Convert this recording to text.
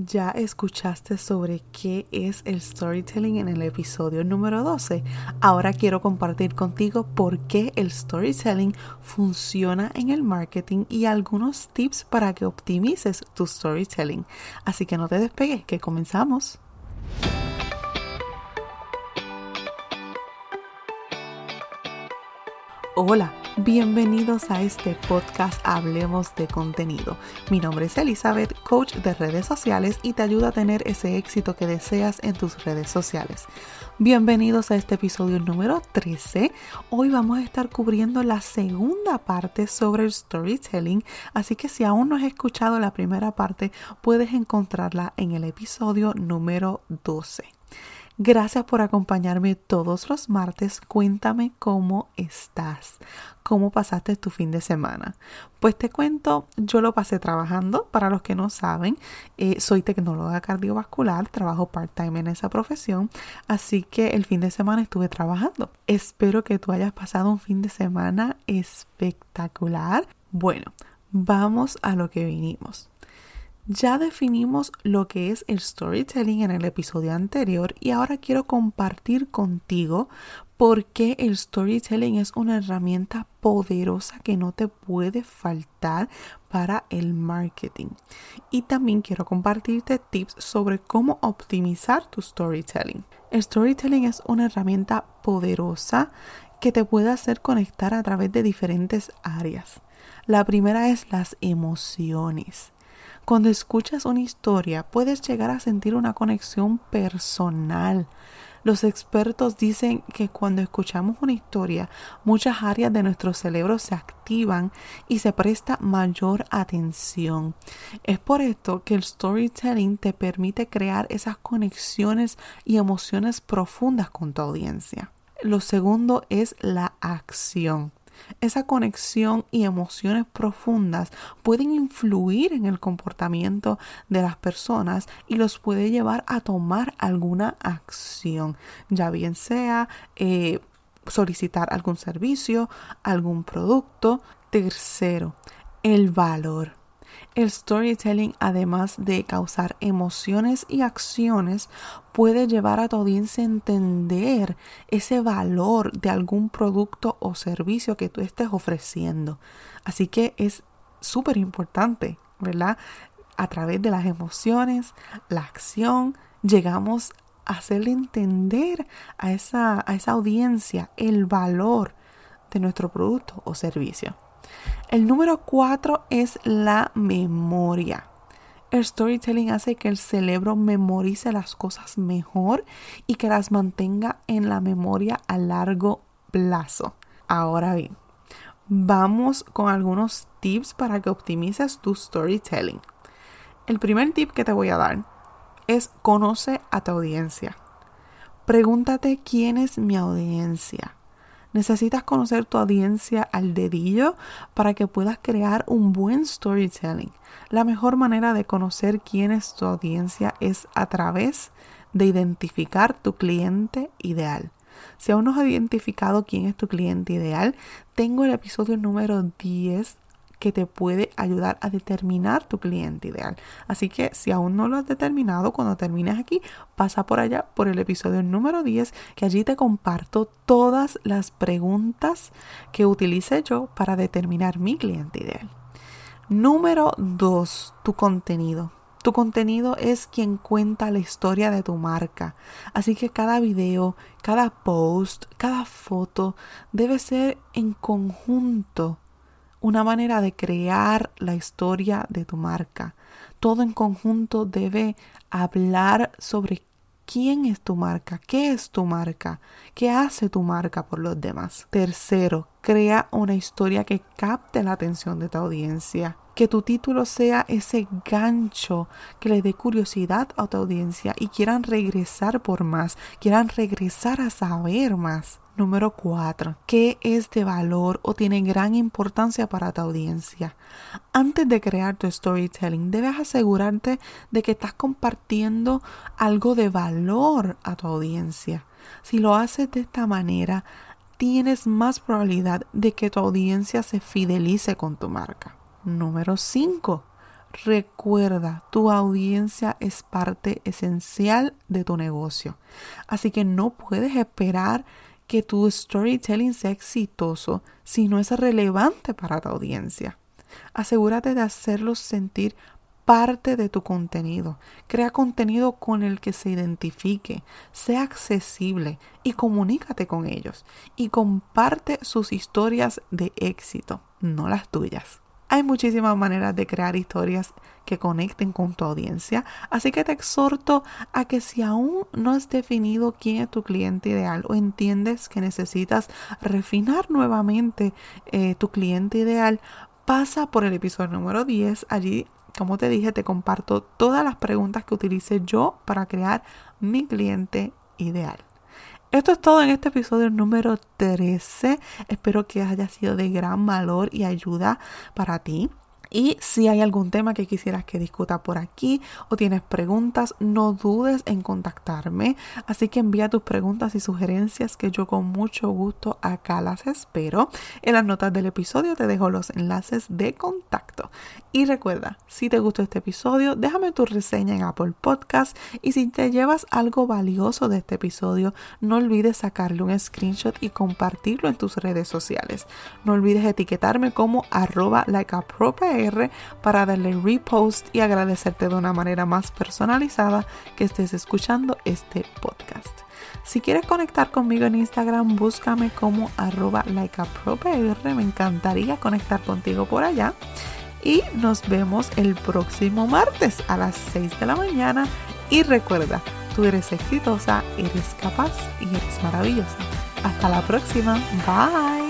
Ya escuchaste sobre qué es el storytelling en el episodio número 12. Ahora quiero compartir contigo por qué el storytelling funciona en el marketing y algunos tips para que optimices tu storytelling. Así que no te despegues, que comenzamos. Hola, bienvenidos a este podcast Hablemos de contenido. Mi nombre es Elizabeth, coach de redes sociales y te ayuda a tener ese éxito que deseas en tus redes sociales. Bienvenidos a este episodio número 13. Hoy vamos a estar cubriendo la segunda parte sobre el storytelling, así que si aún no has escuchado la primera parte, puedes encontrarla en el episodio número 12. Gracias por acompañarme todos los martes. Cuéntame cómo estás, cómo pasaste tu fin de semana. Pues te cuento, yo lo pasé trabajando. Para los que no saben, eh, soy tecnóloga cardiovascular, trabajo part-time en esa profesión, así que el fin de semana estuve trabajando. Espero que tú hayas pasado un fin de semana espectacular. Bueno, vamos a lo que vinimos. Ya definimos lo que es el storytelling en el episodio anterior y ahora quiero compartir contigo por qué el storytelling es una herramienta poderosa que no te puede faltar para el marketing. Y también quiero compartirte tips sobre cómo optimizar tu storytelling. El storytelling es una herramienta poderosa que te puede hacer conectar a través de diferentes áreas. La primera es las emociones. Cuando escuchas una historia puedes llegar a sentir una conexión personal. Los expertos dicen que cuando escuchamos una historia, muchas áreas de nuestro cerebro se activan y se presta mayor atención. Es por esto que el storytelling te permite crear esas conexiones y emociones profundas con tu audiencia. Lo segundo es la acción. Esa conexión y emociones profundas pueden influir en el comportamiento de las personas y los puede llevar a tomar alguna acción, ya bien sea eh, solicitar algún servicio, algún producto. Tercero, el valor. El storytelling, además de causar emociones y acciones, puede llevar a tu audiencia a entender ese valor de algún producto o servicio que tú estés ofreciendo. Así que es súper importante, ¿verdad? A través de las emociones, la acción, llegamos a hacerle entender a esa, a esa audiencia el valor de nuestro producto o servicio. El número cuatro es la memoria. El storytelling hace que el cerebro memorice las cosas mejor y que las mantenga en la memoria a largo plazo. Ahora bien, vamos con algunos tips para que optimices tu storytelling. El primer tip que te voy a dar es conoce a tu audiencia. Pregúntate quién es mi audiencia. Necesitas conocer tu audiencia al dedillo para que puedas crear un buen storytelling. La mejor manera de conocer quién es tu audiencia es a través de identificar tu cliente ideal. Si aún no has identificado quién es tu cliente ideal, tengo el episodio número 10 que te puede ayudar a determinar tu cliente ideal. Así que si aún no lo has determinado, cuando termines aquí, pasa por allá por el episodio número 10, que allí te comparto todas las preguntas que utilicé yo para determinar mi cliente ideal. Número 2, tu contenido. Tu contenido es quien cuenta la historia de tu marca. Así que cada video, cada post, cada foto debe ser en conjunto una manera de crear la historia de tu marca. Todo en conjunto debe hablar sobre quién es tu marca, qué es tu marca, qué hace tu marca por los demás. Tercero, crea una historia que capte la atención de tu audiencia. Que tu título sea ese gancho que le dé curiosidad a tu audiencia y quieran regresar por más, quieran regresar a saber más. Número 4. ¿Qué es de valor o tiene gran importancia para tu audiencia? Antes de crear tu storytelling, debes asegurarte de que estás compartiendo algo de valor a tu audiencia. Si lo haces de esta manera, tienes más probabilidad de que tu audiencia se fidelice con tu marca. Número 5. Recuerda, tu audiencia es parte esencial de tu negocio. Así que no puedes esperar que tu storytelling sea exitoso si no es relevante para tu audiencia. Asegúrate de hacerlos sentir parte de tu contenido. Crea contenido con el que se identifique, sea accesible y comunícate con ellos. Y comparte sus historias de éxito, no las tuyas. Hay muchísimas maneras de crear historias que conecten con tu audiencia, así que te exhorto a que si aún no has definido quién es tu cliente ideal o entiendes que necesitas refinar nuevamente eh, tu cliente ideal, pasa por el episodio número 10. Allí, como te dije, te comparto todas las preguntas que utilicé yo para crear mi cliente ideal. Esto es todo en este episodio número 13. Espero que haya sido de gran valor y ayuda para ti. Y si hay algún tema que quisieras que discuta por aquí o tienes preguntas, no dudes en contactarme. Así que envía tus preguntas y sugerencias que yo con mucho gusto acá las espero. En las notas del episodio te dejo los enlaces de contacto. Y recuerda, si te gustó este episodio, déjame tu reseña en Apple Podcast y si te llevas algo valioso de este episodio, no olvides sacarle un screenshot y compartirlo en tus redes sociales. No olvides etiquetarme como arroba para darle repost y agradecerte de una manera más personalizada que estés escuchando este podcast. Si quieres conectar conmigo en Instagram, búscame como arroba likeapropr. Me encantaría conectar contigo por allá. Y nos vemos el próximo martes a las 6 de la mañana. Y recuerda, tú eres exitosa, eres capaz y eres maravillosa. Hasta la próxima. Bye.